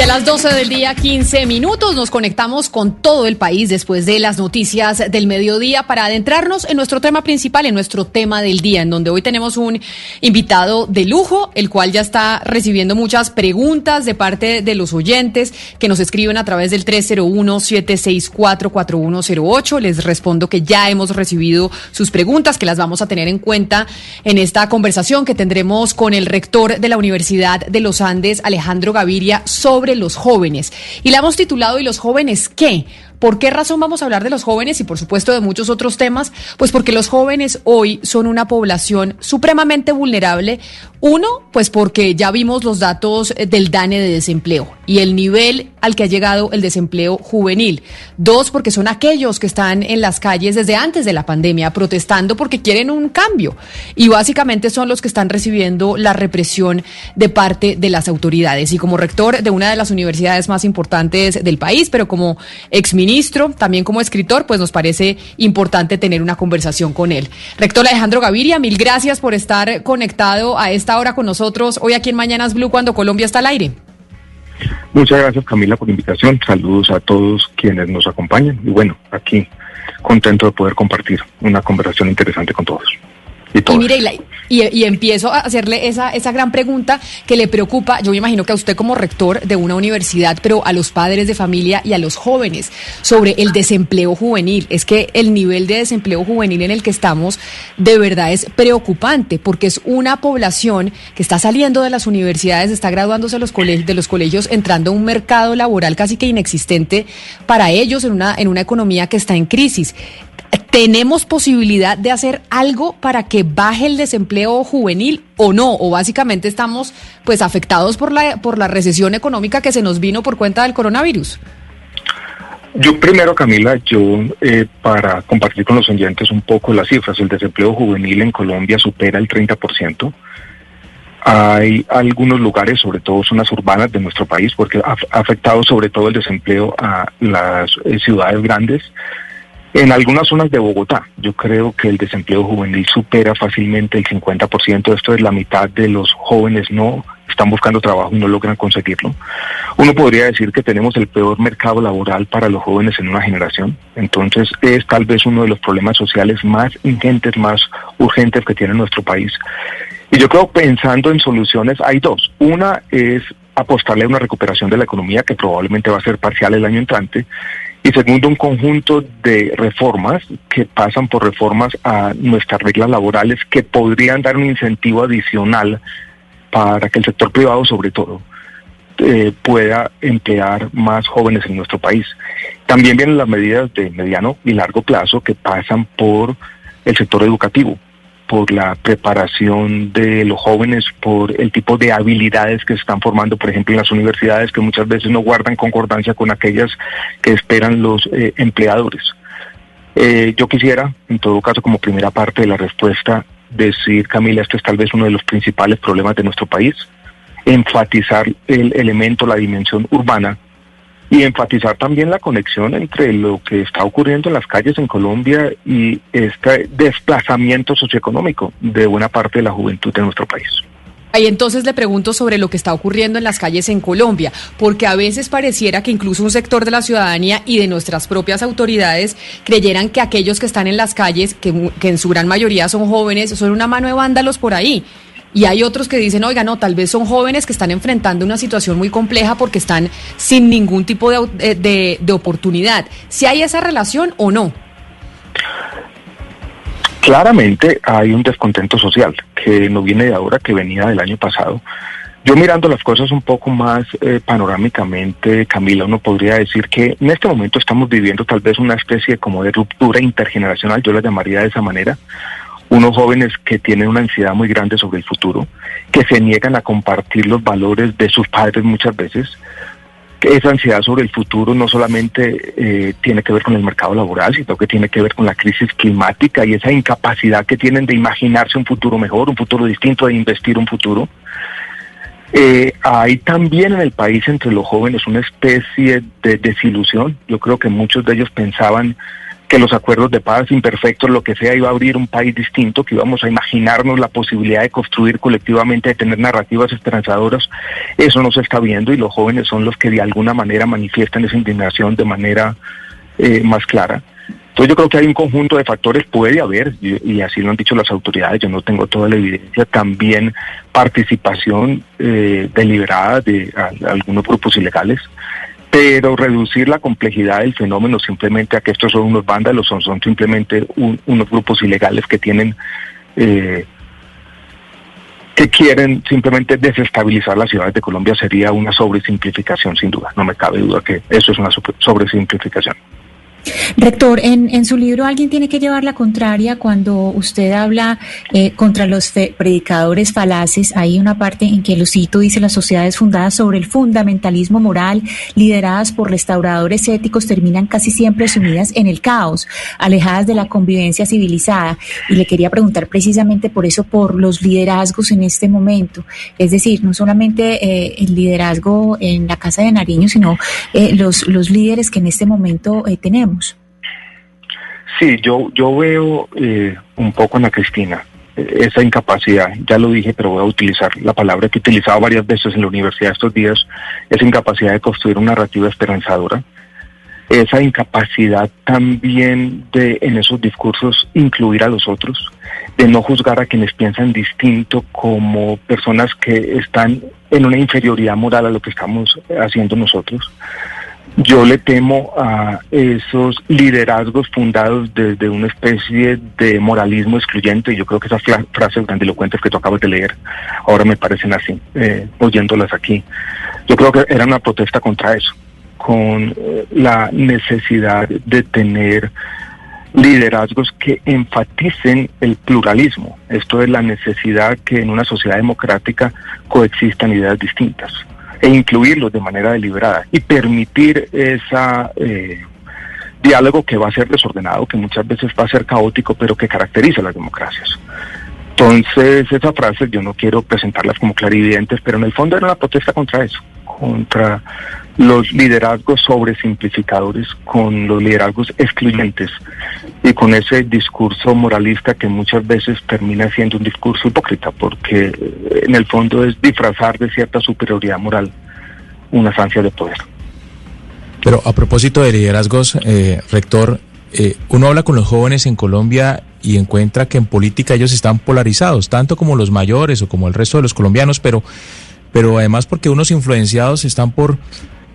Y a las 12 del día, 15 minutos, nos conectamos con todo el país después de las noticias del mediodía para adentrarnos en nuestro tema principal, en nuestro tema del día, en donde hoy tenemos un invitado de lujo, el cual ya está recibiendo muchas preguntas de parte de los oyentes que nos escriben a través del 301-764-4108. Les respondo que ya hemos recibido sus preguntas, que las vamos a tener en cuenta en esta conversación que tendremos con el rector de la Universidad de los Andes, Alejandro Gaviria, sobre los jóvenes. Y la hemos titulado ¿Y los jóvenes qué? ¿Por qué razón vamos a hablar de los jóvenes y por supuesto de muchos otros temas? Pues porque los jóvenes hoy son una población supremamente vulnerable. Uno, pues porque ya vimos los datos del DANE de desempleo y el nivel al que ha llegado el desempleo juvenil. Dos, porque son aquellos que están en las calles desde antes de la pandemia protestando porque quieren un cambio. Y básicamente son los que están recibiendo la represión de parte de las autoridades. Y como rector de una de las universidades más importantes del país, pero como exministro, ministro, también como escritor, pues nos parece importante tener una conversación con él. Rector Alejandro Gaviria, mil gracias por estar conectado a esta hora con nosotros hoy aquí en Mañanas Blue cuando Colombia está al aire. Muchas gracias Camila por la invitación. Saludos a todos quienes nos acompañan y bueno, aquí contento de poder compartir una conversación interesante con todos. Y, mire, y, empiezo a hacerle esa, esa gran pregunta que le preocupa, yo me imagino que a usted como rector de una universidad, pero a los padres de familia y a los jóvenes, sobre el desempleo juvenil. Es que el nivel de desempleo juvenil en el que estamos de verdad es preocupante, porque es una población que está saliendo de las universidades, está graduándose de los colegios, de los colegios entrando a un mercado laboral casi que inexistente para ellos en una, en una economía que está en crisis. ¿Tenemos posibilidad de hacer algo para que baje el desempleo juvenil o no? ¿O básicamente estamos pues afectados por la, por la recesión económica que se nos vino por cuenta del coronavirus? Yo primero, Camila, yo eh, para compartir con los oyentes un poco las cifras, el desempleo juvenil en Colombia supera el 30%. Hay algunos lugares, sobre todo zonas urbanas de nuestro país, porque ha afectado sobre todo el desempleo a las eh, ciudades grandes en algunas zonas de Bogotá, yo creo que el desempleo juvenil supera fácilmente el 50%. Esto es la mitad de los jóvenes no están buscando trabajo y no logran conseguirlo. Uno podría decir que tenemos el peor mercado laboral para los jóvenes en una generación. Entonces es tal vez uno de los problemas sociales más ingentes, más urgentes que tiene nuestro país. Y yo creo pensando en soluciones hay dos. Una es apostarle a una recuperación de la economía que probablemente va a ser parcial el año entrante y segundo, un conjunto de reformas que pasan por reformas a nuestras reglas laborales que podrían dar un incentivo adicional para que el sector privado, sobre todo, eh, pueda emplear más jóvenes en nuestro país. También vienen las medidas de mediano y largo plazo que pasan por el sector educativo por la preparación de los jóvenes, por el tipo de habilidades que se están formando, por ejemplo, en las universidades, que muchas veces no guardan concordancia con aquellas que esperan los eh, empleadores. Eh, yo quisiera, en todo caso, como primera parte de la respuesta, decir, Camila, este es tal vez uno de los principales problemas de nuestro país, enfatizar el elemento, la dimensión urbana y enfatizar también la conexión entre lo que está ocurriendo en las calles en Colombia y este desplazamiento socioeconómico de buena parte de la juventud de nuestro país. Ahí entonces le pregunto sobre lo que está ocurriendo en las calles en Colombia, porque a veces pareciera que incluso un sector de la ciudadanía y de nuestras propias autoridades creyeran que aquellos que están en las calles, que, que en su gran mayoría son jóvenes, son una mano de vándalos por ahí. Y hay otros que dicen, oiga, no, tal vez son jóvenes que están enfrentando una situación muy compleja porque están sin ningún tipo de, eh, de, oportunidad. ¿Si hay esa relación o no? Claramente hay un descontento social que no viene de ahora, que venía del año pasado. Yo mirando las cosas un poco más eh, panorámicamente, Camila, uno podría decir que en este momento estamos viviendo tal vez una especie como de ruptura intergeneracional, yo la llamaría de esa manera, unos jóvenes que tienen una ansiedad muy grande sobre el futuro, que se niegan a compartir los valores de sus padres muchas veces, esa ansiedad sobre el futuro no solamente eh, tiene que ver con el mercado laboral, sino que tiene que ver con la crisis climática y esa incapacidad que tienen de imaginarse un futuro mejor, un futuro distinto, de investir un futuro. Eh, hay también en el país entre los jóvenes una especie de desilusión. Yo creo que muchos de ellos pensaban que los acuerdos de paz imperfectos, lo que sea, iba a abrir un país distinto, que íbamos a imaginarnos la posibilidad de construir colectivamente, de tener narrativas esperanzadoras. Eso no se está viendo y los jóvenes son los que de alguna manera manifiestan esa indignación de manera eh, más clara. Entonces yo creo que hay un conjunto de factores, puede haber, y, así lo han dicho las autoridades, yo no tengo toda la evidencia, también participación eh, deliberada de algunos grupos ilegales pero reducir la complejidad del fenómeno simplemente a que estos son unos vándalos, son, son simplemente unos grupos ilegales que tienen, eh, que quieren simplemente desestabilizar las ciudades de Colombia sería una sobresimplificación sin duda, no me cabe duda que eso es una sobresimplificación. Rector, en, en, su libro alguien tiene que llevar la contraria cuando usted habla eh, contra los predicadores falaces. Hay una parte en que lo cito, dice las sociedades fundadas sobre el fundamentalismo moral, lideradas por restauradores éticos, terminan casi siempre sumidas en el caos, alejadas de la convivencia civilizada. Y le quería preguntar precisamente por eso, por los liderazgos en este momento. Es decir, no solamente eh, el liderazgo en la Casa de Nariño, sino eh, los, los líderes que en este momento tenemos. Sí, yo, yo veo eh, un poco en la Cristina eh, esa incapacidad, ya lo dije, pero voy a utilizar la palabra que he utilizado varias veces en la universidad estos días, esa incapacidad de construir una narrativa esperanzadora, esa incapacidad también de en esos discursos incluir a los otros, de no juzgar a quienes piensan distinto como personas que están en una inferioridad moral a lo que estamos haciendo nosotros. Yo le temo a esos liderazgos fundados desde una especie de moralismo excluyente. Yo creo que esas frases grandilocuentes que tú acabas de leer ahora me parecen así, eh, oyéndolas aquí. Yo creo que era una protesta contra eso, con eh, la necesidad de tener liderazgos que enfaticen el pluralismo. Esto es la necesidad que en una sociedad democrática coexistan ideas distintas e incluirlos de manera deliberada y permitir esa eh, diálogo que va a ser desordenado, que muchas veces va a ser caótico, pero que caracteriza las democracias. Entonces, esas frases yo no quiero presentarlas como clarividentes, pero en el fondo era una protesta contra eso, contra los liderazgos sobresimplificadores, con los liderazgos excluyentes y con ese discurso moralista que muchas veces termina siendo un discurso hipócrita, porque eh, en el fondo es disfrazar de cierta superioridad moral una ansias de poder. Pero a propósito de liderazgos, eh, rector, eh, uno habla con los jóvenes en Colombia y encuentra que en política ellos están polarizados, tanto como los mayores o como el resto de los colombianos, pero, pero además porque unos influenciados están por,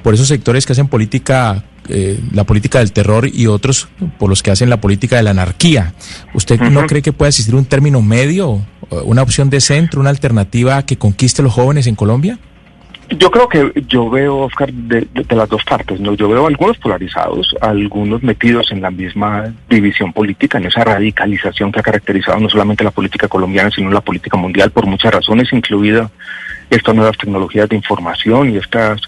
por esos sectores que hacen política eh, la política del terror y otros por los que hacen la política de la anarquía. ¿Usted no cree que puede existir un término medio, una opción de centro, una alternativa que conquiste a los jóvenes en Colombia? Yo creo que yo veo, Oscar, de, las dos partes. ¿no? Yo veo algunos polarizados, algunos metidos en la misma división política, en esa radicalización que ha caracterizado no solamente la política colombiana, sino la política mundial por muchas razones, incluida estas nuevas tecnologías de información y estas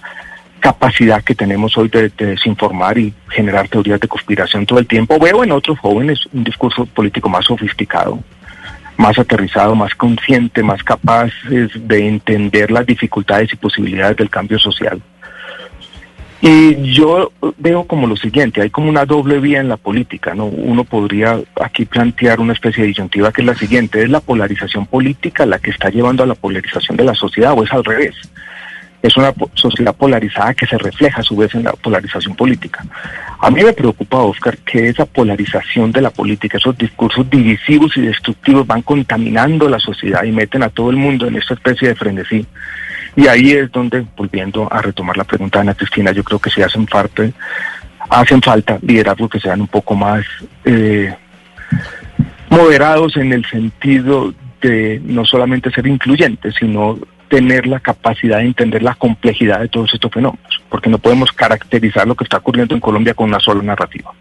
capacidad que tenemos hoy de, desinformar y generar teorías de conspiración todo el tiempo. Veo en otros jóvenes un discurso político más sofisticado, más aterrizado, más consciente, más capaz de entender las dificultades y posibilidades del cambio social. Y yo veo como lo siguiente, hay como una doble vía en la política, ¿no? Uno podría aquí plantear una especie de disyuntiva que es la siguiente, ¿es la polarización política la que está llevando a la polarización de la sociedad o es al revés? Es una sociedad polarizada que se refleja a su vez en la polarización política. A mí me preocupa, Oscar, que esa polarización de la política, esos discursos divisivos y destructivos van contaminando la sociedad y meten a todo el mundo en esta especie de frenesí. Y ahí es donde, volviendo a retomar la pregunta de Ana Cristina, yo creo que se hacen parte, hacen falta liderazgos que sean un poco más eh, moderados en el sentido de no solamente ser incluyentes, sino tener la capacidad de entender la complejidad de todos estos fenómenos, porque no podemos caracterizar lo que está ocurriendo en Colombia con una sola narrativa.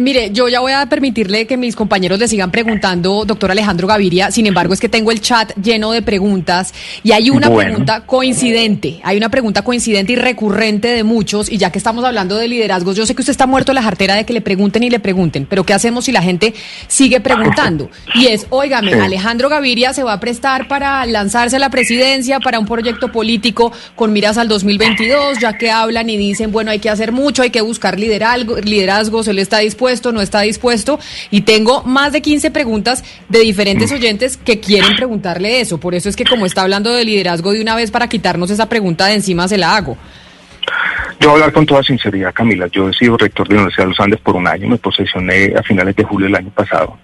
Mire, yo ya voy a permitirle que mis compañeros le sigan preguntando, doctor Alejandro Gaviria. Sin embargo, es que tengo el chat lleno de preguntas y hay una pregunta coincidente. Hay una pregunta coincidente y recurrente de muchos. Y ya que estamos hablando de liderazgos, yo sé que usted está muerto en la jartera de que le pregunten y le pregunten, pero ¿qué hacemos si la gente sigue preguntando? Y es, óigame, Alejandro Gaviria se va a prestar para lanzarse a la presidencia, para un proyecto político con miras al 2022, ya que hablan y dicen, bueno, hay que hacer mucho, hay que buscar liderazgo, liderazgos, él está dispuesto no está dispuesto. Y tengo más de 15 preguntas de diferentes mm. oyentes que quieren preguntarle eso. Por eso es que como está hablando de liderazgo de una vez para quitarnos esa pregunta de encima, se la hago. Yo voy a hablar con toda sinceridad, Camila. Yo he sido rector de la Universidad de los Andes por un año, me posesioné a finales de julio del año pasado.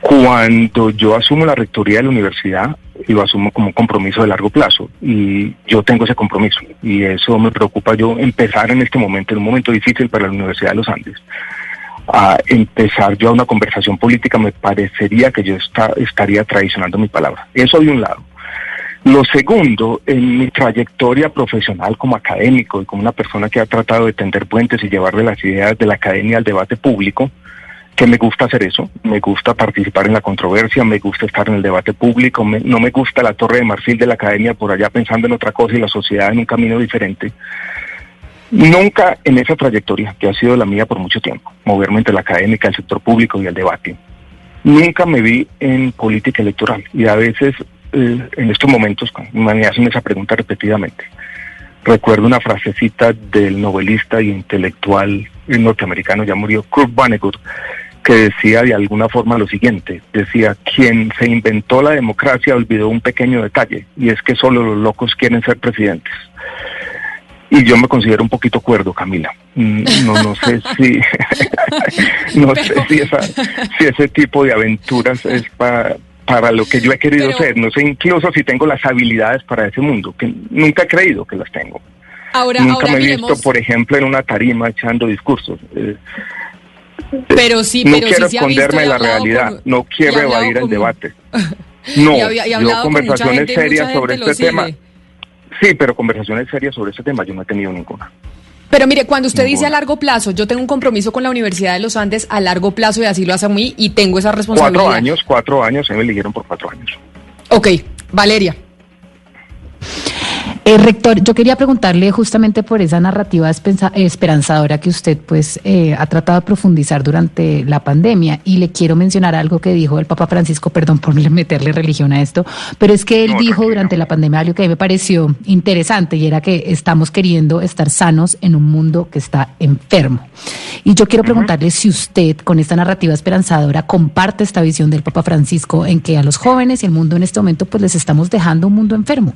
Cuando yo asumo la rectoría de la universidad, lo asumo como un compromiso de largo plazo y yo tengo ese compromiso y eso me preocupa yo empezar en este momento, en un momento difícil para la Universidad de los Andes a empezar yo una conversación política, me parecería que yo estaría traicionando mi palabra. Eso de un lado. Lo segundo, en mi trayectoria profesional como académico y como una persona que ha tratado de tender puentes y llevarle las ideas de la academia al debate público, que me gusta hacer eso, me gusta participar en la controversia, me gusta estar en el debate público, no me gusta la torre de marfil de la academia por allá pensando en otra cosa y la sociedad en un camino diferente. Nunca en esa trayectoria, que ha sido la mía por mucho tiempo, moverme entre la académica, el sector público y el debate, nunca me vi en política electoral. Y a veces, eh, en estos momentos, me hacen esa pregunta repetidamente. Recuerdo una frasecita del novelista y intelectual norteamericano, ya murió, Kurt Vonnegut, que decía de alguna forma lo siguiente, decía, quien se inventó la democracia olvidó un pequeño detalle, y es que solo los locos quieren ser presidentes. Y yo me considero un poquito cuerdo, Camila. Mm, no, no sé si, no sé si, si ese tipo de aventuras es para, para lo que yo he querido ser. No sé incluso si tengo las habilidades para ese mundo, que nunca he creído que las tengo. Ahora, nunca me he visto, por ejemplo, en una tarima echando discursos. Eh, pero sí, no pero quiero esconderme de la realidad, no quiero evadir el debate. No, yo conversaciones serias sobre este tema. Sí, pero conversaciones serias sobre ese tema yo no he tenido ninguna. Pero mire, cuando usted dice a largo plazo, yo tengo un compromiso con la Universidad de los Andes a largo plazo y así lo hace a mí y tengo esa responsabilidad. Cuatro años, cuatro años, se me eligieron por cuatro años. Ok, Valeria. Eh, rector, yo quería preguntarle justamente por esa narrativa esperanzadora que usted pues eh, ha tratado de profundizar durante la pandemia y le quiero mencionar algo que dijo el Papa Francisco, perdón por meterle religión a esto, pero es que él dijo durante la pandemia algo que a mí me pareció interesante y era que estamos queriendo estar sanos en un mundo que está enfermo. Y yo quiero preguntarle si usted con esta narrativa esperanzadora comparte esta visión del Papa Francisco en que a los jóvenes y el mundo en este momento pues les estamos dejando un mundo enfermo.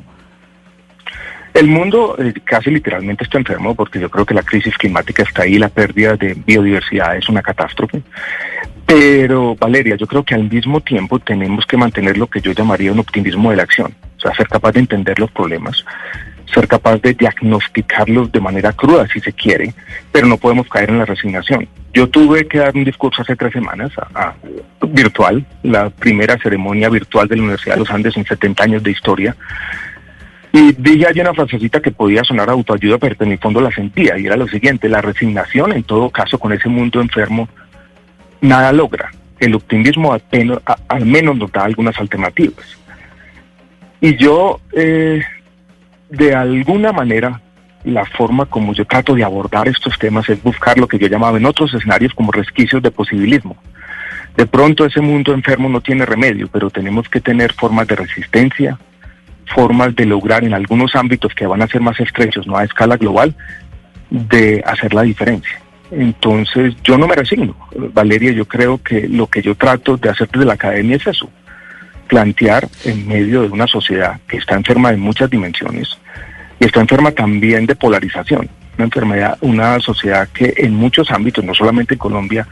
El mundo eh, casi literalmente está enfermo porque yo creo que la crisis climática está ahí, la pérdida de biodiversidad es una catástrofe. Pero, Valeria, yo creo que al mismo tiempo tenemos que mantener lo que yo llamaría un optimismo de la acción, o sea, ser capaz de entender los problemas, ser capaz de diagnosticarlos de manera cruda, si se quiere, pero no podemos caer en la resignación. Yo tuve que dar un discurso hace tres semanas virtual, la primera ceremonia virtual de la Universidad de los Andes en 70 años de historia, y dije allí una frasecita que podía sonar autoayuda, pero en mi fondo la sentía, y era lo siguiente, la resignación en todo caso con ese mundo enfermo nada logra. El optimismo al menos nos da algunas alternativas. Y yo, eh, de alguna manera, la forma como yo trato de abordar estos temas es buscar lo que yo llamaba en otros escenarios como resquicios de posibilismo. De pronto ese mundo enfermo no tiene remedio, pero tenemos que tener formas de resistencia, formas de lograr en algunos ámbitos que van a ser más estrechos, no a escala global, de hacer la diferencia. Entonces, yo no me resigno. Valeria, yo creo que lo que yo trato de hacer desde la academia es eso, plantear en medio de una sociedad que está enferma de muchas dimensiones y está enferma también de polarización, una enfermedad, una sociedad que en muchos ámbitos, no solamente en Colombia,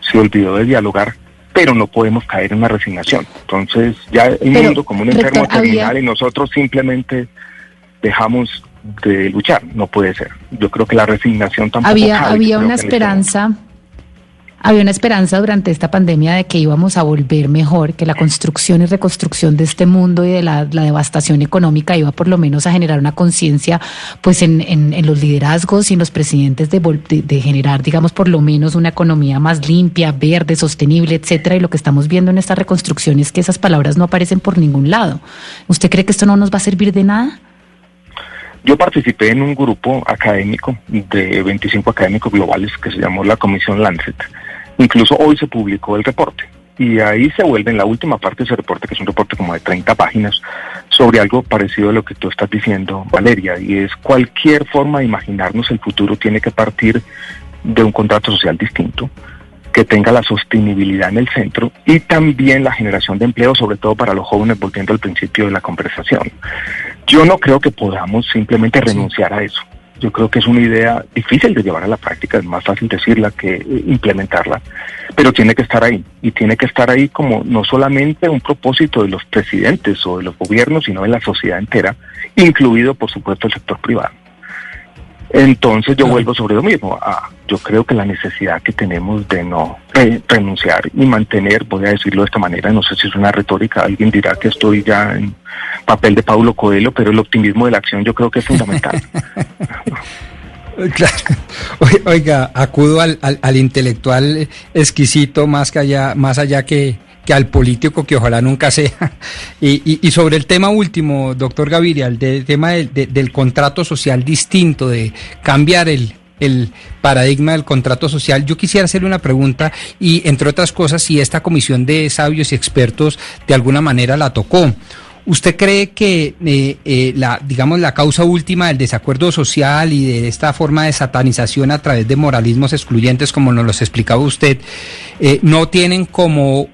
se olvidó de dialogar pero no podemos caer en una resignación. Entonces, ya el mundo como un enfermo terminal y nosotros simplemente dejamos de luchar, no puede ser. Yo creo que la resignación tampoco había había una esperanza había una esperanza durante esta pandemia de que íbamos a volver mejor, que la construcción y reconstrucción de este mundo y de la, devastación económica iba por lo menos a generar una conciencia pues en, los liderazgos y en los presidentes de, de, generar, digamos, por lo menos una economía más limpia, verde, sostenible, etcétera. Y lo que estamos viendo en esta reconstrucción es que esas palabras no aparecen por ningún lado. ¿Usted cree que esto no nos va a servir de nada? Yo participé en un grupo académico de 25 académicos globales que se llamó la Comisión Lancet. Incluso hoy se publicó el reporte y ahí se vuelve en la última parte de ese reporte, que es un reporte como de 30 páginas, sobre algo parecido a lo que tú estás diciendo, Valeria, y es cualquier forma de imaginarnos el futuro tiene que partir de un contrato social distinto, que tenga la sostenibilidad en el centro y también la generación de empleo, sobre todo para los jóvenes, volviendo al principio de la conversación. Yo no creo que podamos simplemente renunciar a eso. Yo creo que es una idea difícil de llevar a la práctica, es más fácil decirla que eh, implementarla, pero tiene que estar ahí y tiene que estar ahí como no solamente un propósito de los presidentes o de los gobiernos, sino de la sociedad entera, incluido por supuesto el sector privado. Entonces yo vuelvo sobre lo mismo. Ah, yo creo que la necesidad que tenemos de no renunciar y mantener, voy a decirlo de esta manera, no sé si es una retórica, alguien dirá que estoy ya en papel de Paulo Coelho, pero el optimismo de la acción yo creo que es fundamental. Oiga, acudo al, al, intelectual exquisito más, que allá, más allá que, que al político que ojalá nunca sea. Y, y, sobre el tema último, doctor Gaviria, el tema del contrato social distinto, de cambiar el, el paradigma del contrato social, yo quisiera hacerle una pregunta y, entre otras cosas, si esta comisión de sabios y expertos de alguna manera la tocó. ¿Usted cree que eh, eh, la, digamos, la causa última del desacuerdo social y de esta forma de satanización a través de moralismos excluyentes, como nos los explicaba usted, eh, no tienen como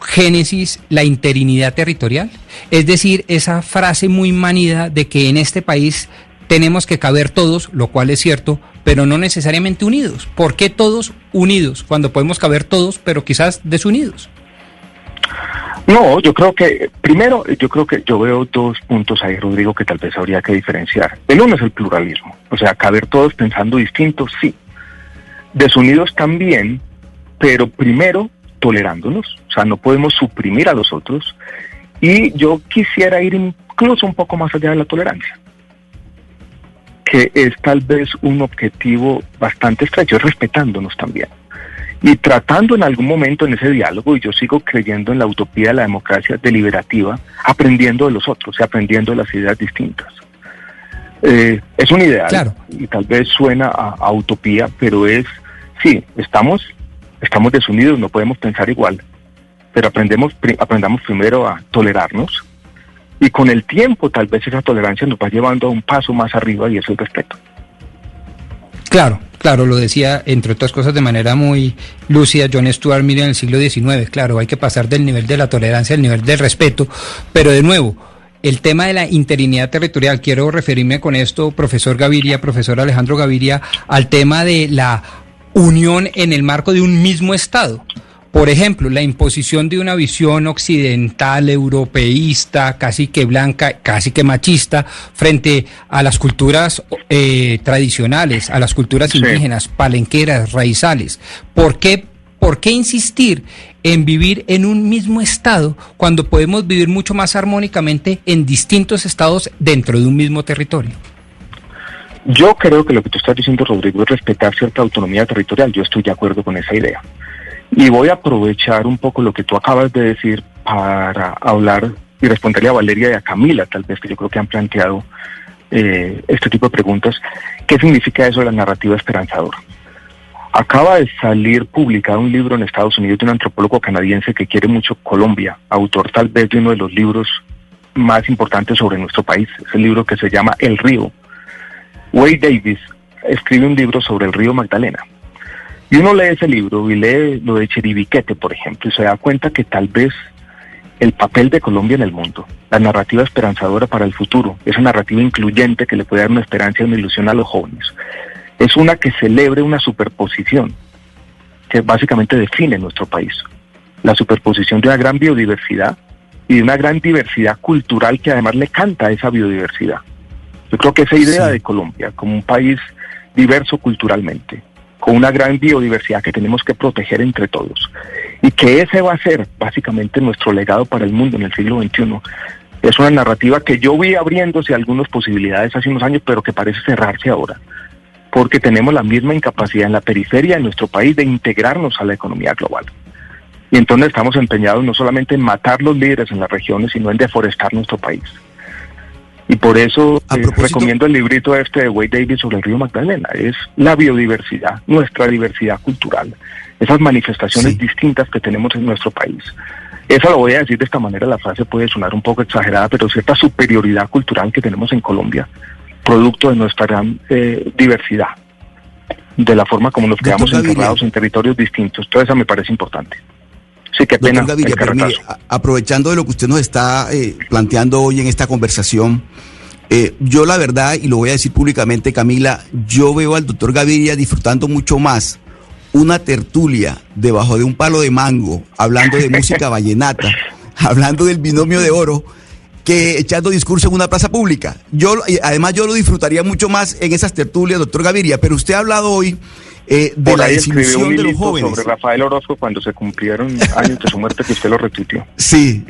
génesis la interinidad territorial? Es decir, esa frase muy manida de que en este país tenemos que caber todos, lo cual es cierto, pero no necesariamente unidos. ¿Por qué todos unidos cuando podemos caber todos, pero quizás desunidos? No, yo creo que, primero, yo creo que yo veo dos puntos ahí, Rodrigo, que tal vez habría que diferenciar. El uno es el pluralismo, o sea, caber todos pensando distintos, sí. Desunidos también, pero primero tolerándonos, o sea, no podemos suprimir a los otros. Y yo quisiera ir incluso un poco más allá de la tolerancia, que es tal vez un objetivo bastante estrecho, respetándonos también. Y tratando en algún momento en ese diálogo, y yo sigo creyendo en la utopía de la democracia deliberativa, aprendiendo de los otros y aprendiendo de las ideas distintas. Eh, es un ideal claro. y tal vez suena a, a utopía, pero es, sí, estamos estamos desunidos, no podemos pensar igual, pero aprendemos, aprendamos primero a tolerarnos y con el tiempo tal vez esa tolerancia nos va llevando a un paso más arriba y es el respeto. Claro, claro, lo decía entre otras cosas de manera muy lúcida John Stuart Mill en el siglo XIX, claro, hay que pasar del nivel de la tolerancia al nivel del respeto, pero de nuevo, el tema de la interinidad territorial, quiero referirme con esto, profesor Gaviria, profesor Alejandro Gaviria, al tema de la unión en el marco de un mismo Estado. Por ejemplo, la imposición de una visión occidental, europeísta, casi que blanca, casi que machista, frente a las culturas eh, tradicionales, a las culturas indígenas, palenqueras, raizales. ¿Por qué, ¿Por qué insistir en vivir en un mismo estado cuando podemos vivir mucho más armónicamente en distintos estados dentro de un mismo territorio? Yo creo que lo que tú estás diciendo, Rodrigo, es respetar cierta autonomía territorial. Yo estoy de acuerdo con esa idea. Y voy a aprovechar un poco lo que tú acabas de decir para hablar y responderle a Valeria y a Camila, tal vez, que yo creo que han planteado eh, este tipo de preguntas. ¿Qué significa eso de la narrativa esperanzadora? Acaba de salir publicado un libro en Estados Unidos de un antropólogo canadiense que quiere mucho Colombia, autor tal vez de uno de los libros más importantes sobre nuestro país. Es el libro que se llama El Río, Wade Davis escribe un libro sobre el río Magdalena. Y uno lee ese libro y lee lo de Chiribiquete, por ejemplo, y se da cuenta que tal vez el papel de Colombia en el mundo, la narrativa esperanzadora para el futuro, esa narrativa incluyente que le puede dar una esperanza y una ilusión a los jóvenes, es una que celebre una superposición que básicamente define nuestro país. La superposición de una gran biodiversidad y de una gran diversidad cultural que además le canta a esa biodiversidad. Yo creo que esa idea de Colombia como un país diverso culturalmente, una gran biodiversidad que tenemos que proteger entre todos. Y que ese va a ser básicamente nuestro legado para el mundo en el siglo XXI. Es una narrativa que yo vi abriéndose algunas posibilidades hace unos años, pero que parece cerrarse ahora, porque tenemos la misma incapacidad en la periferia de nuestro país de integrarnos a la economía global. Y entonces estamos empeñados no solamente en matar los líderes en las regiones, sino en deforestar nuestro país. Y por eso eh, recomiendo el librito este de Wade Davis sobre el río Magdalena. Es la biodiversidad, nuestra diversidad cultural, esas manifestaciones distintas que tenemos en nuestro país. Eso lo voy a decir de esta manera, la frase puede sonar un poco exagerada, pero cierta superioridad cultural que tenemos en Colombia, producto de nuestra gran eh, diversidad, de la forma como nos quedamos encerrados en territorios distintos. Todo eso me parece importante. Sí, qué pena. aprovechando de lo que usted nos está eh, planteando hoy en esta conversación, eh, yo la verdad, y lo voy a decir públicamente, Camila, yo veo al doctor Gaviria disfrutando mucho más una tertulia debajo de un palo de mango, hablando de música vallenata, hablando del binomio de oro, que echando discurso en una plaza pública. Yo, además, yo lo disfrutaría mucho más en esas tertulias, doctor Gaviria, pero usted ha hablado hoy eh, de la desilusión de los jóvenes. sobre Rafael Orozco cuando se cumplieron años de su muerte que usted lo retuiteó. Sí,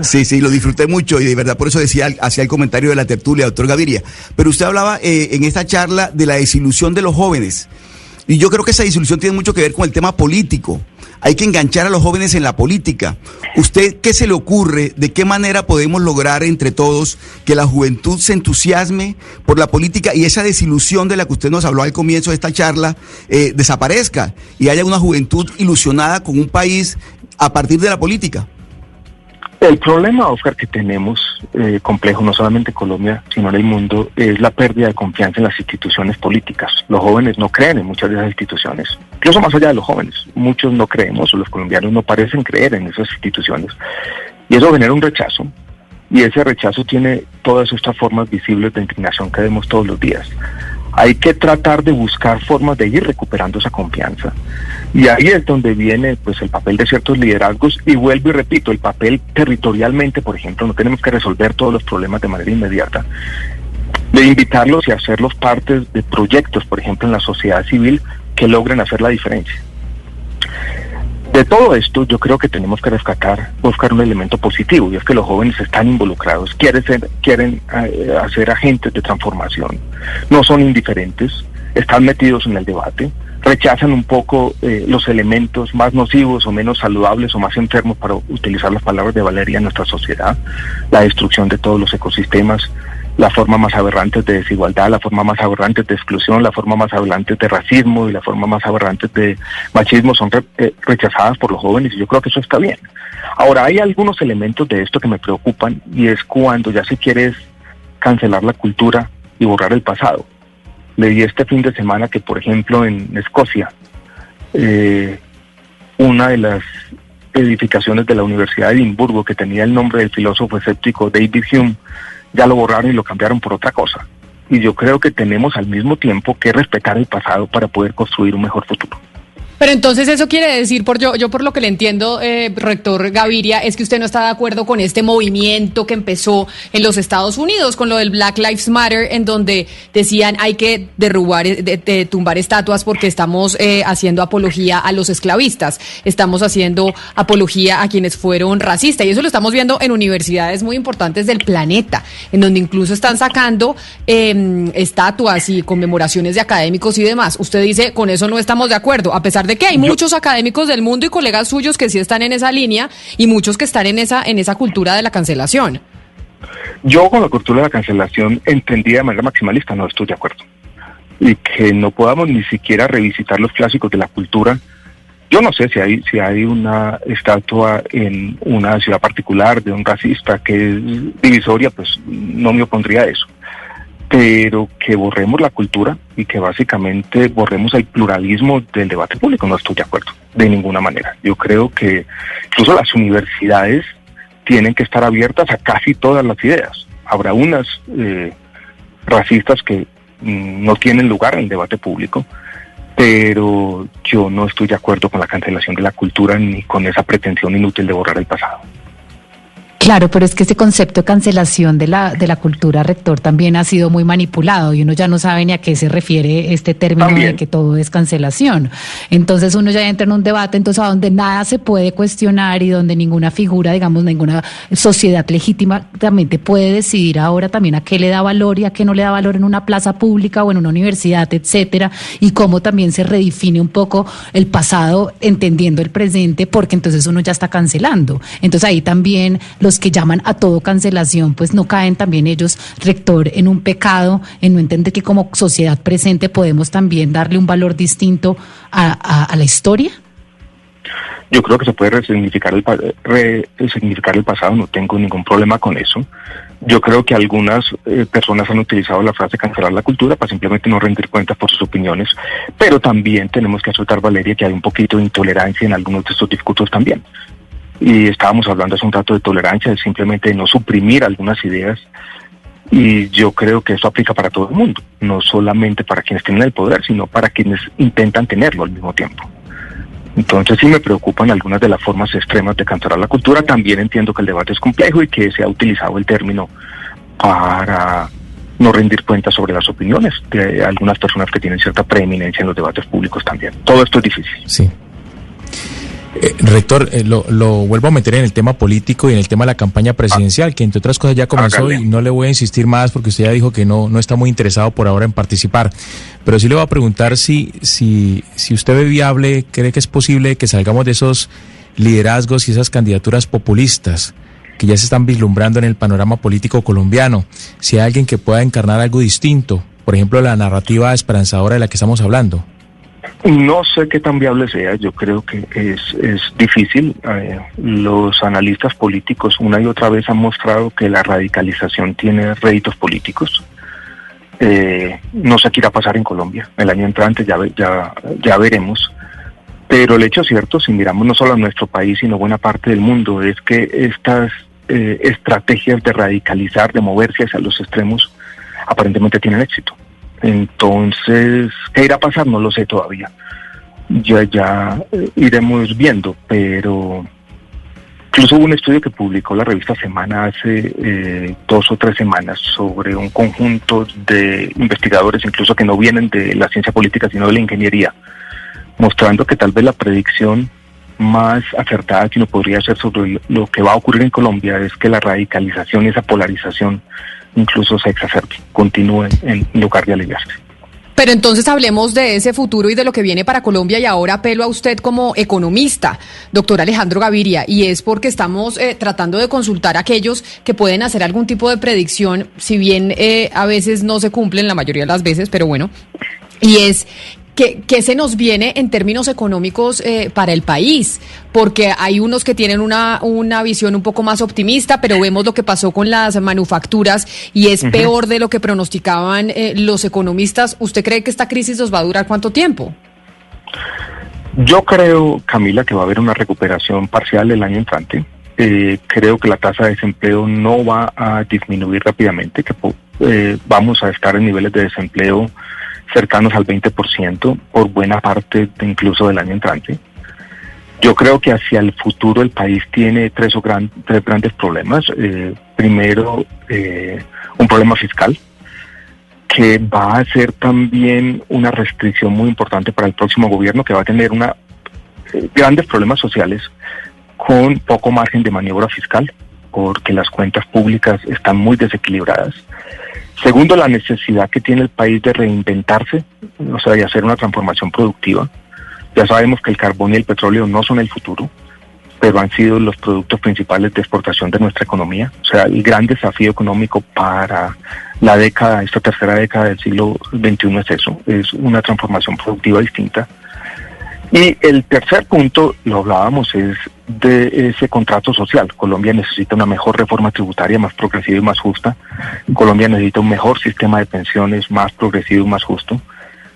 Sí, sí, lo disfruté mucho y de verdad por eso decía, hacía el comentario de la tertulia, doctor Gaviria. Pero usted hablaba eh, en esta charla de la desilusión de los jóvenes. Y yo creo que esa disolución tiene mucho que ver con el tema político. Hay que enganchar a los jóvenes en la política. ¿Usted qué se le ocurre? ¿De qué manera podemos lograr entre todos que la juventud se entusiasme por la política y esa desilusión de la que usted nos habló al comienzo de esta charla eh, desaparezca y haya una juventud ilusionada con un país a partir de la política? El problema, Oscar, que tenemos eh, complejo no solamente en Colombia, sino en el mundo, es la pérdida de confianza en las instituciones políticas. Los jóvenes no creen en muchas de esas instituciones, incluso más allá de los jóvenes. Muchos no creemos, o los colombianos no parecen creer en esas instituciones. Y eso genera un rechazo, y ese rechazo tiene todas estas formas visibles de indignación que vemos todos los días. Hay que tratar de buscar formas de ir recuperando esa confianza. Y ahí es donde viene pues el papel de ciertos liderazgos y vuelvo y repito, el papel territorialmente, por ejemplo, no tenemos que resolver todos los problemas de manera inmediata, de invitarlos y hacerlos parte de proyectos, por ejemplo, en la sociedad civil que logren hacer la diferencia. De todo esto, yo creo que tenemos que rescatar, buscar un elemento positivo, y es que los jóvenes están involucrados, quieren, ser, quieren eh, hacer agentes de transformación, no son indiferentes, están metidos en el debate, rechazan un poco eh, los elementos más nocivos o menos saludables o más enfermos para utilizar las palabras de Valeria en nuestra sociedad, la destrucción de todos los ecosistemas, la forma más aberrante de desigualdad, la forma más aberrante de exclusión, la forma más aberrante de racismo y la forma más aberrante de machismo son eh, rechazadas por los jóvenes y yo creo que eso está bien. Ahora, hay algunos elementos de esto que me preocupan y es cuando ya se quiere cancelar la cultura y borrar el pasado. Leí este fin de semana que, por ejemplo, en Escocia, eh, una de las edificaciones de la Universidad de Edimburgo, que tenía el nombre del filósofo escéptico David Hume, ya lo borraron y lo cambiaron por otra cosa. Y yo creo que tenemos al mismo tiempo que respetar el pasado para poder construir un mejor futuro. Pero entonces eso quiere decir, por yo, yo por lo que le entiendo, eh, rector Gaviria, es que usted no está de acuerdo con este movimiento que empezó en los Estados Unidos, con lo del Black Lives Matter, en donde decían hay que derrubar, eh, tumbar estatuas porque estamos eh, haciendo apología a los esclavistas, estamos haciendo apología a quienes fueron racistas. Y eso lo estamos viendo en universidades muy importantes del planeta, en donde incluso están sacando em, estatuas y conmemoraciones de académicos y demás. Usted dice, con eso no estamos de acuerdo, a pesar de que hay muchos académicos del mundo y colegas suyos que sí están en esa línea y muchos que están en esa, en esa cultura de la cancelación. Yo con la cultura de la cancelación entendida de manera maximalista no estoy de acuerdo. Y que no podamos ni siquiera revisitar los clásicos de la cultura. Yo no sé si hay, si hay una estatua en una ciudad particular de un racista que es divisoria, pues no me opondría a eso pero que borremos la cultura y que básicamente borremos el pluralismo del debate público. No estoy de acuerdo, de ninguna manera. Yo creo que incluso las universidades tienen que estar abiertas a casi todas las ideas. Habrá unas eh, racistas que mm, no tienen lugar en el debate público, pero yo no estoy de acuerdo con la cancelación de la cultura ni con esa pretensión inútil de borrar el pasado. Claro, pero es que ese concepto de cancelación de la, de la cultura rector también ha sido muy manipulado y uno ya no sabe ni a qué se refiere este término de que todo es cancelación. Entonces uno ya entra en un debate entonces a donde nada se puede cuestionar y donde ninguna figura, digamos, ninguna sociedad legítimamente puede decidir ahora también a qué le da valor y a qué no le da valor en una plaza pública o en una universidad, etcétera, y cómo también se redefine un poco el pasado entendiendo el presente porque entonces uno ya está cancelando. Entonces ahí también los que llaman a todo cancelación, pues no caen también ellos, rector, en un pecado, en no entender que como sociedad presente podemos también darle un valor distinto a, la historia? Yo creo que se puede resignificar el, resignificar el pasado, no tengo ningún problema con eso. Yo creo que algunas eh, personas han utilizado la frase cancelar la cultura para simplemente no rendir cuentas por sus opiniones, pero también tenemos que aceptar, Valeria, que hay un poquito de intolerancia en algunos de estos discursos también y estábamos hablando hace un rato de tolerancia, de simplemente no suprimir algunas ideas y yo creo que eso aplica para todo el mundo, no solamente para quienes tienen el poder, sino para quienes intentan tenerlo al mismo tiempo. Entonces sí me preocupan algunas de las formas extremas de cancelar la cultura. También entiendo que el debate es complejo y que se ha utilizado el término para no rendir cuentas sobre las opiniones de algunas personas que tienen cierta preeminencia en los debates públicos también. Todo esto es difícil. Sí. Eh, rector, eh, lo, vuelvo a meter en el tema político y en el tema de la campaña presidencial, que entre otras cosas ya comenzó y no le voy a insistir más porque usted ya dijo que no, no está muy interesado por ahora en participar. Pero sí le voy a preguntar si, si, si usted ve viable, cree que es posible que salgamos de esos liderazgos y esas candidaturas populistas que ya se están vislumbrando en el panorama político colombiano. Si hay alguien que pueda encarnar algo distinto, por ejemplo, la narrativa esperanzadora de la que estamos hablando. No sé qué tan viable sea, yo creo que es, es difícil. Eh, los analistas políticos una y otra vez han mostrado que la radicalización tiene réditos políticos. Eh, no sé qué irá a pasar en Colombia. El año entrante ya, ya, ya veremos. Pero el hecho cierto, si miramos no solo a nuestro país, sino buena parte del mundo, es que estas eh, estrategias de radicalizar, de moverse hacia los extremos, aparentemente tienen éxito. Entonces, ¿qué irá a pasar? No lo sé todavía. Ya, ya eh, iremos viendo, pero incluso hubo un estudio que publicó la revista Semana hace eh, dos o tres semanas sobre un conjunto de investigadores, incluso que no vienen de la ciencia política, sino de la ingeniería, mostrando que tal vez la predicción más acertada que uno podría hacer sobre lo que va a ocurrir en Colombia es que la radicalización y esa polarización incluso se exacerbe, continúe en lugar de aliviarse. Pero entonces hablemos de ese futuro y de lo que viene para Colombia y ahora apelo a usted como economista, doctor Alejandro Gaviria, y es porque estamos eh, tratando de consultar a aquellos que pueden hacer algún tipo de predicción, si bien eh, a veces no se cumplen la mayoría de las veces, pero bueno, y es ¿Qué, se nos viene en términos económicos eh, para el país? Porque hay unos que tienen una, una visión un poco más optimista, pero vemos lo que pasó con las manufacturas y es peor de lo que pronosticaban eh, los economistas. ¿Usted cree que esta crisis nos va a durar cuánto tiempo? Yo creo, Camila, que va a haber una recuperación parcial el año entrante. Eh, creo que la tasa de desempleo no va a disminuir rápidamente, que vamos a estar en niveles de desempleo cercanos al 20% por buena parte incluso del año entrante. Yo creo que hacia el futuro el país tiene tres, o grandes problemas. Eh, primero, eh, un problema fiscal, que va a ser también una restricción muy importante para el próximo gobierno, que va a tener una, eh, grandes problemas sociales con poco margen de maniobra fiscal, porque las cuentas públicas están muy desequilibradas. Segundo, la necesidad que tiene el país de reinventarse, o sea, de hacer una transformación productiva. Ya sabemos que el carbón y el petróleo no son el futuro, pero han sido los productos principales de exportación de nuestra economía. O sea, el gran desafío económico para la década, esta tercera década del siglo XXI es eso, es una transformación productiva distinta y el tercer punto, lo hablábamos, es de ese contrato social. Colombia necesita una mejor reforma tributaria más progresiva y más justa. Colombia necesita un mejor sistema de pensiones más progresivo y más justo.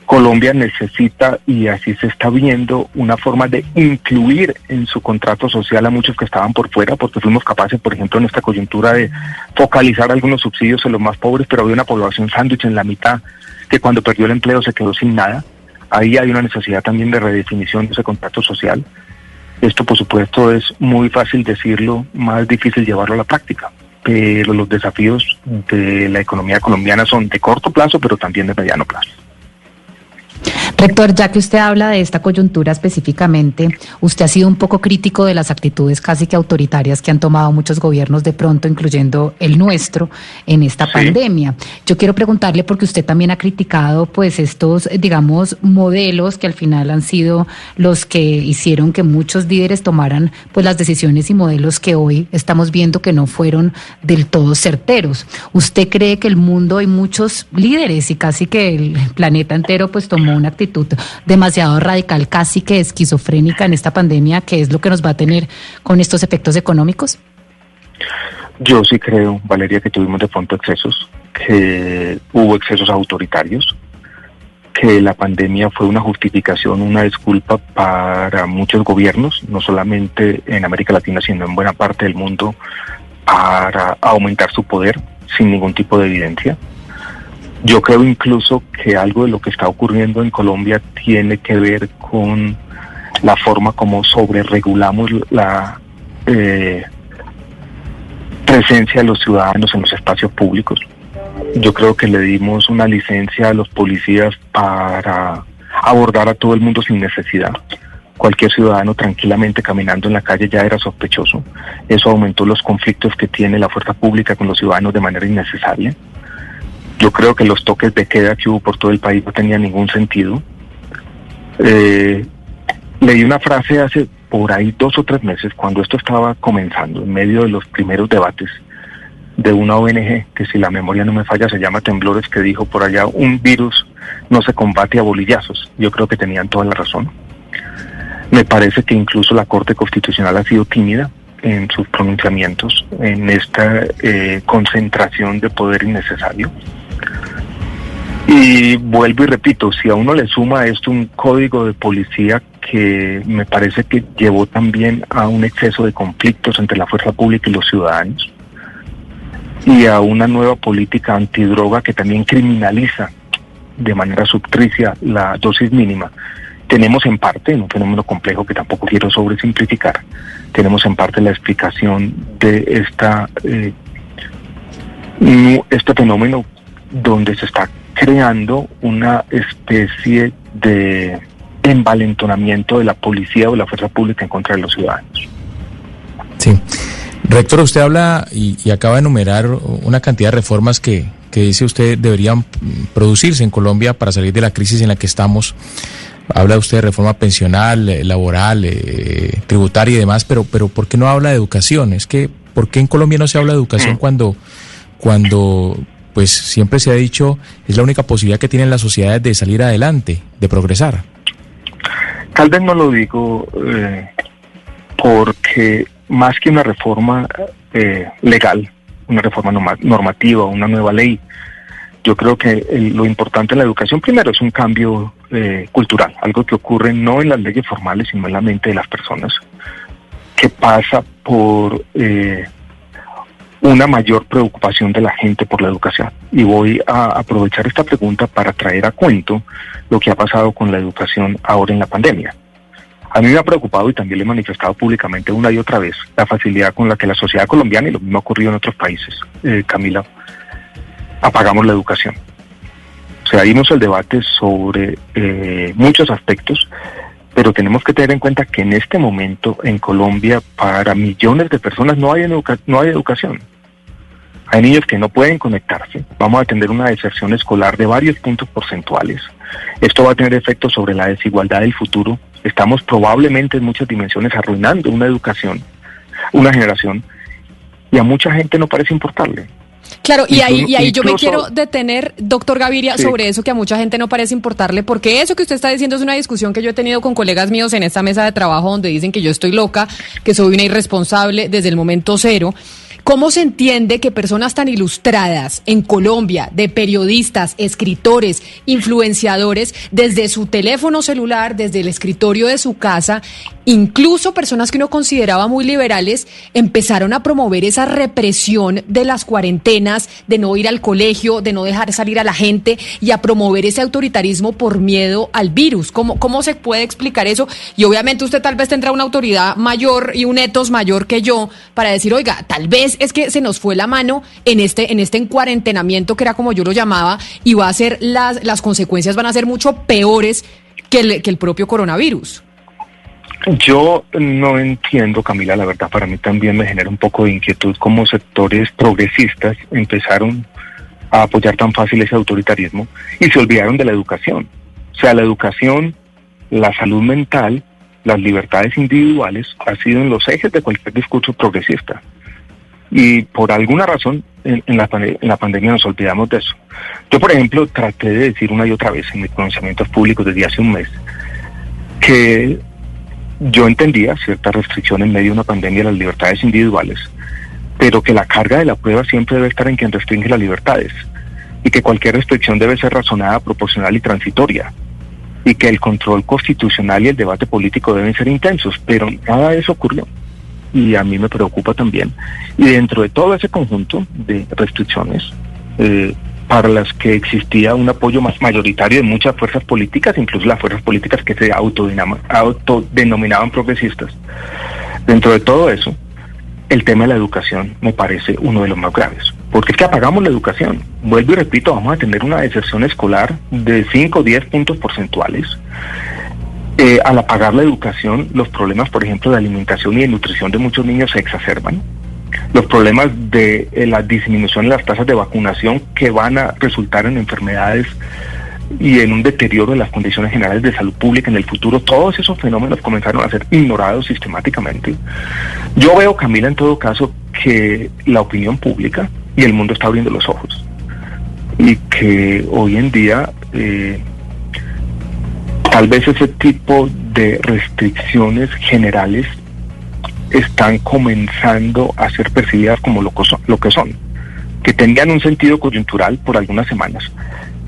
Colombia necesita, y así se está viendo, una forma de incluir en su contrato social a muchos que estaban por fuera, porque fuimos capaces, por ejemplo, en esta coyuntura de focalizar algunos subsidios en los más pobres, pero había una población sándwich en la mitad que cuando perdió el empleo se quedó sin nada. Ahí hay una necesidad también de redefinición de ese contacto social. Esto, por supuesto, es muy fácil decirlo, más difícil llevarlo a la práctica. Pero los desafíos de la economía colombiana son de corto plazo, pero también de mediano plazo. Rector, ya que usted habla de esta coyuntura específicamente, usted ha sido un poco crítico de las actitudes casi que autoritarias que han tomado muchos gobiernos de pronto, incluyendo el nuestro, en esta pandemia. Yo quiero preguntarle porque usted también ha criticado pues estos, digamos, modelos que al final han sido los que hicieron que muchos líderes tomaran pues las decisiones y modelos que hoy estamos viendo que no fueron del todo certeros. ¿Usted cree que el mundo hay muchos líderes y casi que el planeta entero pues tomó una actitud demasiado radical, casi que esquizofrénica en esta pandemia, que es lo que nos va a tener con estos efectos económicos? Yo sí creo, Valeria, que tuvimos de pronto excesos, que hubo excesos autoritarios, que la pandemia fue una justificación, una disculpa para muchos gobiernos, no solamente en América Latina, sino en buena parte del mundo, para aumentar su poder sin ningún tipo de evidencia. Yo creo incluso que algo de lo que está ocurriendo en Colombia tiene que ver con la forma como sobreregulamos la eh, presencia de los ciudadanos en los espacios públicos. Yo creo que le dimos una licencia a los policías para abordar a todo el mundo sin necesidad. Cualquier ciudadano tranquilamente caminando en la calle ya era sospechoso. Eso aumentó los conflictos que tiene la fuerza pública con los ciudadanos de manera innecesaria. Yo creo que los toques de queda que hubo por todo el país no tenían ningún sentido. Eh, leí una frase hace por ahí dos o tres meses, cuando esto estaba comenzando, en medio de los primeros debates de una ONG, que si la memoria no me falla se llama Temblores, que dijo por allá, un virus no se combate a bolillazos. Yo creo que tenían toda la razón. Me parece que incluso la Corte Constitucional ha sido tímida en sus pronunciamientos, en esta eh, concentración de poder innecesario. Y vuelvo y repito, si a uno le suma esto un código de policía que me parece que llevó también a un exceso de conflictos entre la fuerza pública y los ciudadanos, y a una nueva política antidroga que también criminaliza de manera subtricia la dosis mínima, tenemos en parte, en un fenómeno complejo que tampoco quiero sobresimplificar, tenemos en parte la explicación de esta eh, este fenómeno donde se está creando una especie de envalentonamiento de la policía o de la fuerza pública en contra de los ciudadanos. Sí. Rector, usted habla y, acaba de enumerar una cantidad de reformas que, que dice usted deberían producirse en Colombia para salir de la crisis en la que estamos. Habla usted de reforma pensional, eh, laboral, eh, tributaria y demás, pero, pero ¿por qué no habla de educación? Es que, ¿por qué en Colombia no se habla de educación mm. cuando, cuando pues siempre se ha dicho es la única posibilidad que tienen las sociedades de salir adelante, de progresar. Tal vez no lo digo eh, porque más que una reforma eh, legal, una reforma normativa, una nueva ley, yo creo que lo importante en la educación primero es un cambio eh, cultural, algo que ocurre no en las leyes formales, sino en la mente de las personas, que pasa por una mayor preocupación de la gente por la educación. Y voy a aprovechar esta pregunta para traer a cuento lo que ha pasado con la educación ahora en la pandemia. A mí me ha preocupado y también le he manifestado públicamente una y otra vez la facilidad con la que la sociedad colombiana, y lo mismo ha ocurrido en otros países, eh, Camila, apagamos la educación. O sea, dimos el debate sobre eh, muchos aspectos, pero tenemos que tener en cuenta que en este momento en Colombia para millones de personas no hay, no hay educación. Hay niños que no pueden conectarse. Vamos a tener una deserción escolar de varios puntos porcentuales. Esto va a tener efectos sobre la desigualdad del futuro. Estamos probablemente en muchas dimensiones arruinando una educación, una generación, y a mucha gente no parece importarle. Claro, y ahí, y ahí yo me quiero detener, doctor Gaviria, sobre eso que a mucha gente no parece importarle, porque eso que usted está diciendo es una discusión que yo he tenido con colegas míos en esta mesa de trabajo donde dicen que yo estoy loca, que soy una irresponsable desde el momento cero ¿Cómo se entiende que personas tan ilustradas en Colombia, de periodistas, escritores, influenciadores, desde su teléfono celular, desde el escritorio de su casa, incluso personas que uno consideraba muy liberales, empezaron a promover esa represión de las cuarentenas, de no ir al colegio, de no dejar salir a la gente y a promover ese autoritarismo por miedo al virus? ¿Cómo, cómo se puede explicar eso? Y obviamente usted tal vez tendrá una autoridad mayor y un etos mayor que yo para decir, oiga, tal vez es que se nos fue la mano en este, en este encuarentenamiento que era como yo lo llamaba y va a ser las, las consecuencias van a ser mucho peores que el, que el propio coronavirus. Yo no entiendo, Camila, la verdad para mí también me genera un poco de inquietud cómo sectores progresistas empezaron a apoyar tan fácil ese autoritarismo y se olvidaron de la educación. O sea, la educación, la salud mental, las libertades individuales han sido en los ejes de cualquier discurso progresista. Y por alguna razón en, la, en la pandemia nos olvidamos de eso. Yo, por ejemplo, traté de decir una y otra vez en mis pronunciamientos públicos desde hace un mes que yo entendía cierta restricción en medio de una pandemia de las libertades individuales, pero que la carga de la prueba siempre debe estar en quien restringe las libertades y que cualquier restricción debe ser razonada, proporcional y transitoria y que el control constitucional y el debate político deben ser intensos, pero nada de eso ocurrió y a mí me preocupa también. Y dentro de todo ese conjunto de restricciones, eh, para las que existía un apoyo más mayoritario de muchas fuerzas políticas, incluso las fuerzas políticas que se autodenominaban progresistas. Dentro de todo eso, el tema de la educación me parece uno de los más graves, porque es que apagamos la educación. Vuelvo y repito, vamos a tener una deserción escolar de 5 o 10 puntos porcentuales. Eh, al apagar la educación, los problemas, por ejemplo, de alimentación y de nutrición de muchos niños se exacerban los problemas de eh, la disminución de las tasas de vacunación que van a resultar en enfermedades y en un deterioro de las condiciones generales de salud pública en el futuro, todos esos fenómenos comenzaron a ser ignorados sistemáticamente. Yo veo, Camila, en todo caso, que la opinión pública y el mundo está abriendo los ojos y que hoy en día eh, tal vez ese tipo de restricciones generales están comenzando a ser percibidas como lo que son, que, tenían un sentido coyuntural por algunas semanas,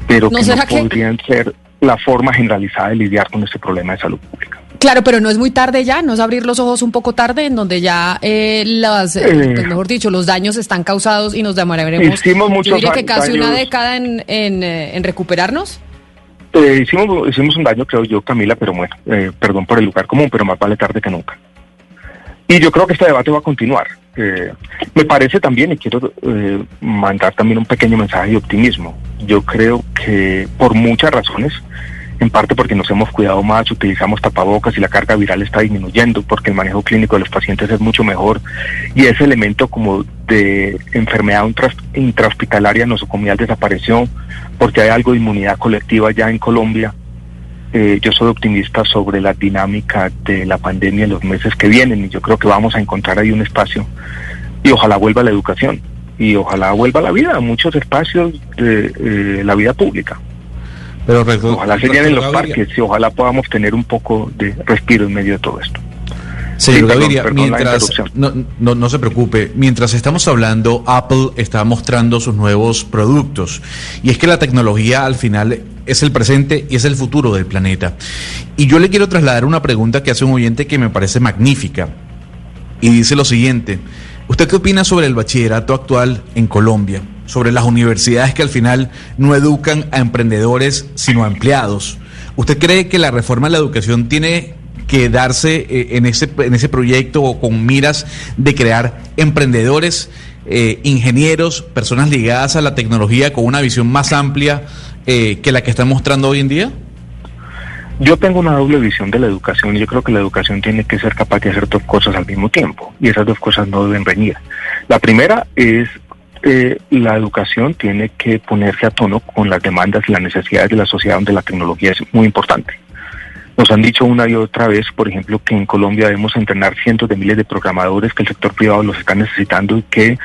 pero que no podrían ser la forma generalizada de lidiar con este problema de salud pública. Claro, pero no es muy tarde ya, no es abrir los ojos un poco tarde, en donde ya eh, las, eh, pues mejor dicho, los daños están causados y nos demoraremos. Hicimos muchos yo diría que casi una década en, en, eh, en recuperarnos. Hicimos, hicimos un daño, creo yo, Camila, pero bueno, perdón por el lugar común, pero más vale tarde que nunca. Y yo creo que este debate va a continuar. Eh, me parece también, y quiero eh, mandar también un pequeño mensaje de optimismo, yo creo que por muchas razones, en parte porque nos hemos cuidado más, utilizamos tapabocas y la carga viral está disminuyendo, porque el manejo clínico de los pacientes es mucho mejor y ese elemento como de enfermedad intrahospitalaria nosocomial desapareció, porque hay algo de inmunidad colectiva ya en Colombia eh, yo soy optimista sobre la dinámica de la pandemia en los meses que vienen y yo creo que vamos a encontrar ahí un espacio y ojalá vuelva la educación y ojalá vuelva la vida, muchos espacios de eh, la vida pública. Pero ojalá se llenen los parques y ojalá podamos tener un poco de respiro en medio de todo esto. Señor Gaviria, mientras, no, no, no, se preocupe, mientras estamos hablando, Apple está mostrando sus nuevos productos. Y es que la tecnología al final es el presente y es el futuro del planeta. Y yo le quiero trasladar una pregunta que hace un oyente que me parece magnífica. Y dice lo siguiente, ¿usted qué opina sobre el bachillerato actual en Colombia? Sobre las universidades que al final no educan a emprendedores, sino a empleados. ¿Usted cree que la reforma de la educación tiene que darse eh, en, ese, en ese proyecto o con miras de crear emprendedores, eh, ingenieros, personas ligadas a la tecnología con una visión más amplia eh, que la que están mostrando hoy en día? Yo tengo una doble visión de la educación y yo creo que la educación tiene que ser capaz de hacer dos cosas al mismo tiempo y esas dos cosas no deben reñir. La primera es la educación tiene que ponerse a tono con las demandas y las necesidades de la sociedad donde la tecnología es muy importante. Nos han dicho una y otra vez, por ejemplo, que en Colombia debemos entrenar cientos de miles de programadores, que el sector privado los está necesitando y que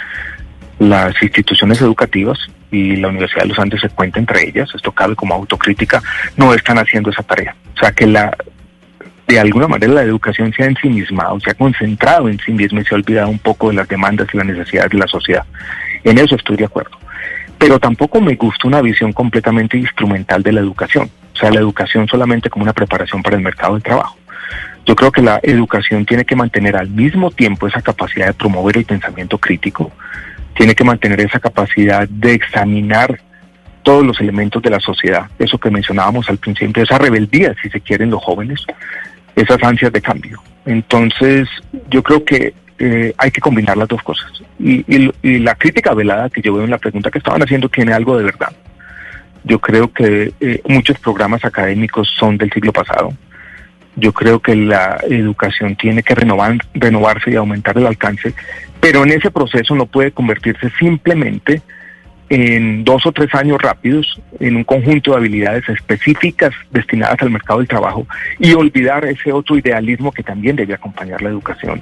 las instituciones educativas y la Universidad de los Andes se cuenta entre ellas, esto cabe como autocrítica, no están haciendo esa tarea. O sea que la de alguna manera la educación se ha ensimismado, se ha concentrado en sí misma y se ha olvidado un poco de las demandas y las necesidades de la sociedad. En eso estoy de acuerdo. Pero tampoco me gusta una visión completamente instrumental de la educación, o sea, la educación solamente como una preparación para el mercado del trabajo. Yo creo que la educación tiene que mantener al mismo tiempo esa capacidad de promover el pensamiento crítico, tiene que mantener esa capacidad de examinar todos los elementos de la sociedad, eso que mencionábamos al principio, esa rebeldía, si se quieren, los jóvenes, esas ansias de cambio. Entonces, yo creo que eh, hay que combinar las dos cosas. Y, la crítica velada que yo veo en la pregunta que estaban haciendo tiene algo de verdad. Yo creo que eh, muchos programas académicos son del siglo pasado. Yo creo que la educación tiene que renovar, renovarse y aumentar el alcance, pero en ese proceso no puede convertirse simplemente en dos o tres años rápidos en un conjunto de habilidades específicas destinadas al mercado del trabajo y olvidar ese otro idealismo que también debe acompañar la educación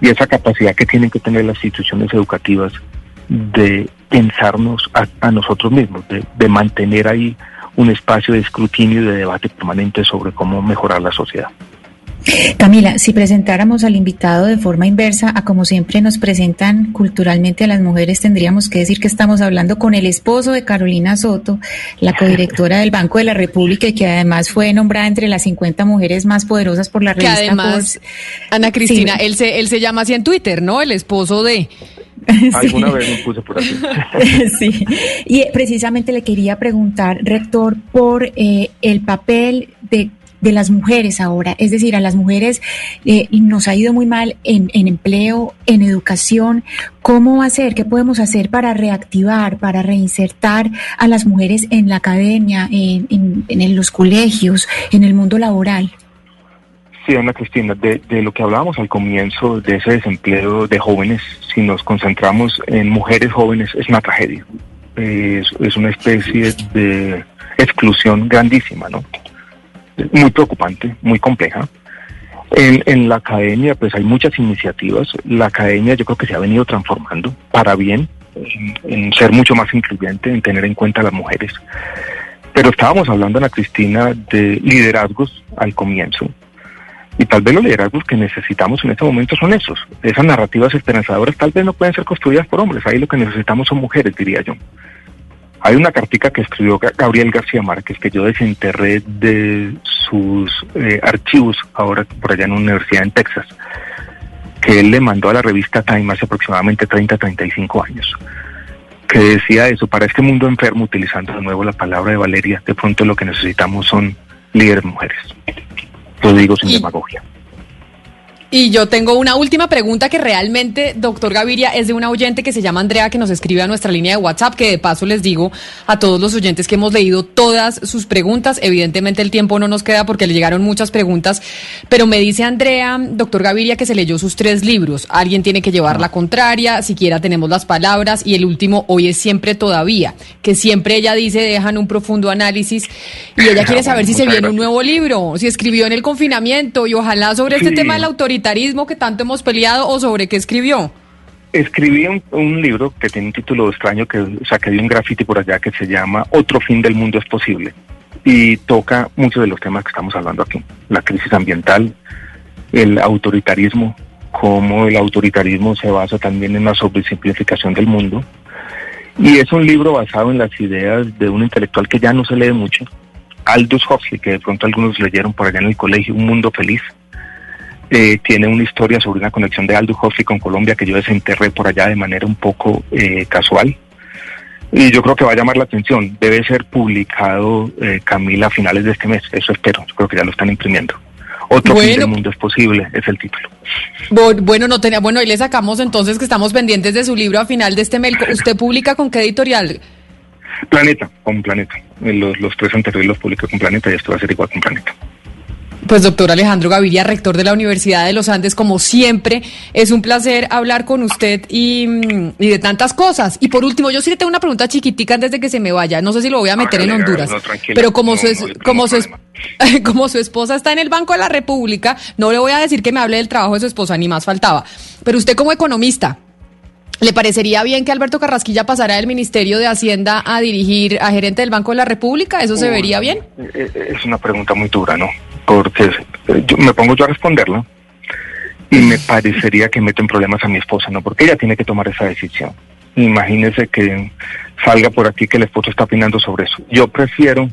y esa capacidad que tienen que tener las instituciones educativas de pensarnos a, nosotros mismos, de, de mantener ahí un espacio de escrutinio y de debate permanente sobre cómo mejorar la sociedad. Camila, si presentáramos al invitado de forma inversa a como siempre nos presentan culturalmente a las mujeres, tendríamos que decir que estamos hablando con el esposo de Carolina Soto, la codirectora del Banco de la República y que además fue nombrada entre las 50 mujeres más poderosas por la revista. Que además, Ana Cristina, él, se, él se llama así en Twitter, ¿no? El esposo de... Alguna vez me puse por así. sí, y precisamente le quería preguntar, rector, por eh, el papel de de las mujeres ahora, es decir, a las mujeres eh, nos ha ido muy mal en, empleo, en educación. ¿Cómo hacer? ¿Qué podemos hacer para reactivar, para reinsertar a las mujeres en la academia, en, en, los colegios, en el mundo laboral? Sí, Ana Cristina, de, de, lo que hablábamos al comienzo de ese desempleo de jóvenes, si nos concentramos en mujeres jóvenes, es una tragedia. Es, es una especie de exclusión grandísima, ¿no? Muy preocupante, muy compleja. En, en, la academia, pues hay muchas iniciativas. La academia yo creo que se ha venido transformando para bien, en, ser mucho más incluyente, en tener en cuenta a las mujeres. Pero estábamos hablando, Ana Cristina, de liderazgos al comienzo. Y tal vez los liderazgos que necesitamos en este momento son esos. Esas narrativas esperanzadoras tal vez no pueden ser construidas por hombres. Ahí lo que necesitamos son mujeres, diría yo. Hay una cartica que escribió Gabriel García Márquez que yo desenterré de sus eh, archivos ahora por allá en una universidad en Texas, que él le mandó a la revista Time hace aproximadamente 30, 35 años, que decía eso, para este mundo enfermo, utilizando de nuevo la palabra de Valeria, de pronto lo que necesitamos son líderes mujeres. Lo digo sin demagogia. Y yo tengo una última pregunta que realmente, doctor Gaviria, es de una oyente que se llama Andrea, que nos escribe a nuestra línea de WhatsApp, que de paso les digo a todos los oyentes que hemos leído todas sus preguntas. Evidentemente el tiempo no nos queda porque le llegaron muchas preguntas, pero me dice Andrea, doctor Gaviria, que se leyó sus tres libros. Alguien tiene que llevar la contraria, siquiera tenemos las palabras, y el último, hoy es siempre todavía, que siempre ella dice dejan un profundo análisis, y ella quiere saber si se viene un nuevo libro, si escribió en el confinamiento, y ojalá sobre este tema de la autoridad que tanto hemos peleado o sobre qué escribió? Escribí un, libro que tiene un título extraño que saqué de un graffiti por allá que se llama Otro fin del mundo es posible y toca muchos de los temas que estamos hablando aquí. La crisis ambiental, el autoritarismo, cómo el autoritarismo se basa también en la sobresimplificación del mundo. Y es un libro basado en las ideas de un intelectual que ya no se lee mucho, Aldous Huxley, que de pronto algunos leyeron por allá en el colegio, Un Mundo Feliz. Eh, tiene una historia sobre una conexión de Aldo Huxley con Colombia que yo desenterré por allá de manera un poco eh, casual. Y yo creo que va a llamar la atención. Debe ser publicado, eh, Camila, a finales de este mes. Eso espero. Yo creo que ya lo están imprimiendo. Otro fin del mundo es posible, es el título. Bueno, no tenía, bueno, y le sacamos entonces que estamos pendientes de su libro a final de este mes. ¿Usted publica con qué editorial? Planeta, con Planeta. Los, los tres anteriores los publico con Planeta y esto va a ser igual con Planeta. Pues doctor Alejandro Gaviria, rector de la Universidad de los Andes, como siempre, es un placer hablar con usted y, de tantas cosas. Y por último, yo sí le tengo una pregunta chiquitica antes de que se me vaya. No sé si lo voy a meter en Honduras, pero como su, como, su, como su esposa está en el Banco de la República, no le voy a decir que me hable del trabajo de su esposa, ni más faltaba. Pero usted como economista, ¿Le parecería bien que Alberto Carrasquilla pasara del Ministerio de Hacienda a dirigir a gerente del Banco de la República? ¿Eso se vería bien? Eh, eh, es una pregunta muy dura, ¿no? Porque eh, yo me pongo yo a responderla y me parecería que meto en problemas a mi esposa, ¿no? Porque ella tiene que tomar esa decisión. Imagínese que salga por aquí que el esposo está opinando sobre eso. Yo prefiero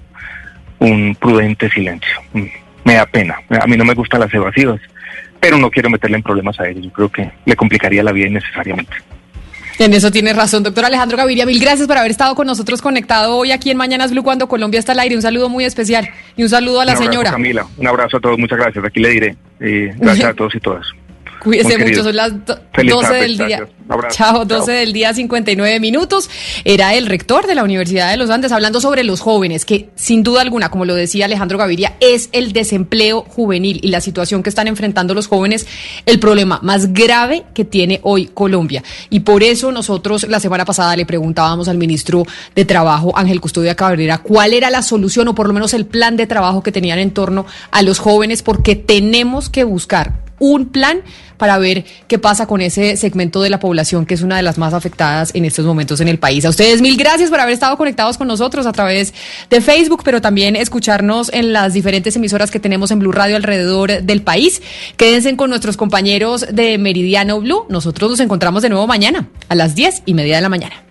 un prudente silencio. Mm, me da pena. A mí no me gustan las evasivas, pero no quiero meterle en problemas a ella. Yo creo que le complicaría la vida innecesariamente. En eso tiene razón, doctor Alejandro Gaviria. Mil gracias por haber estado con nosotros conectado hoy aquí en Mañanas Blue cuando Colombia está al aire. Un saludo muy especial y un saludo a la un abrazo, señora. Camila, un abrazo a todos, muchas gracias. Aquí le diré. Eh, gracias a todos y todas. Cuídese mucho, son las 12 del día. Chao, 12 del día, 59 minutos. Era el rector de la Universidad de los Andes hablando sobre los jóvenes, que sin duda alguna, como lo decía Alejandro Gaviria, es el desempleo juvenil y la situación que están enfrentando los jóvenes, el problema más grave que tiene hoy Colombia. Y por eso nosotros la semana pasada le preguntábamos al ministro de Trabajo, Ángel Custodia Cabrera, cuál era la solución o por lo menos el plan de trabajo que tenían en torno a los jóvenes, porque tenemos que buscar un plan para ver qué pasa con ese segmento de la población que es una de las más afectadas en estos momentos en el país. A ustedes mil gracias por haber estado conectados con nosotros a través de Facebook, pero también escucharnos en las diferentes emisoras que tenemos en Blue Radio alrededor del país. Quédense con nuestros compañeros de Meridiano Blue. Nosotros nos encontramos de nuevo mañana a las diez y media de la mañana.